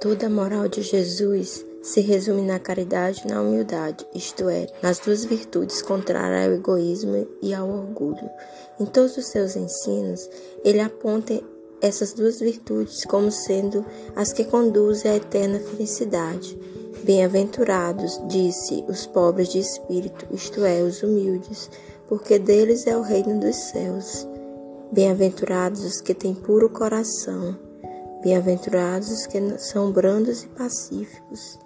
Toda a moral de Jesus se resume na caridade e na humildade, isto é, nas duas virtudes contrárias ao egoísmo e ao orgulho. Em todos os seus ensinos, ele aponta essas duas virtudes como sendo as que conduzem à eterna felicidade. Bem-aventurados, disse, os pobres de espírito, isto é, os humildes, porque deles é o reino dos céus. Bem-aventurados os que têm puro coração Bem-aventurados os que são brandos e pacíficos.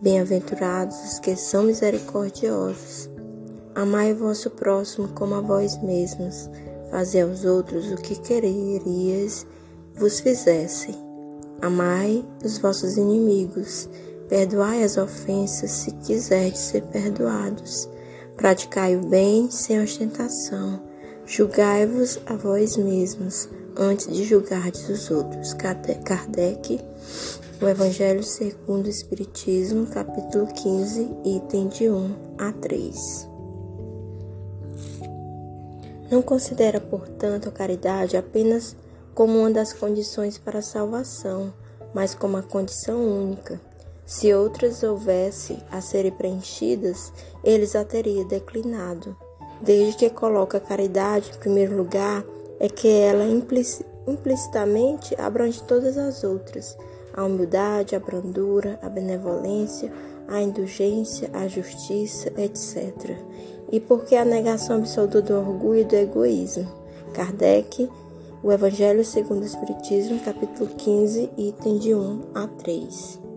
Bem-aventurados os que são misericordiosos. Amai vosso próximo como a vós mesmos. Fazei aos outros o que quererias vos fizessem. Amai os vossos inimigos. Perdoai as ofensas se quiserdes ser perdoados. Praticai o bem sem ostentação. Julgai-vos a vós mesmos antes de julgardes os outros. Kardec, o Evangelho segundo o Espiritismo, capítulo 15, item de 1 a 3. Não considera, portanto, a caridade apenas como uma das condições para a salvação, mas como a condição única. Se outras houvesse a serem preenchidas, eles a teria declinado. Desde que coloca a caridade em primeiro lugar, é que ela implicitamente abrange todas as outras: a humildade, a brandura, a benevolência, a indulgência, a justiça, etc. E porque a negação absoluta do orgulho e do egoísmo. Kardec, o Evangelho segundo o Espiritismo, capítulo 15, item de 1 a 3.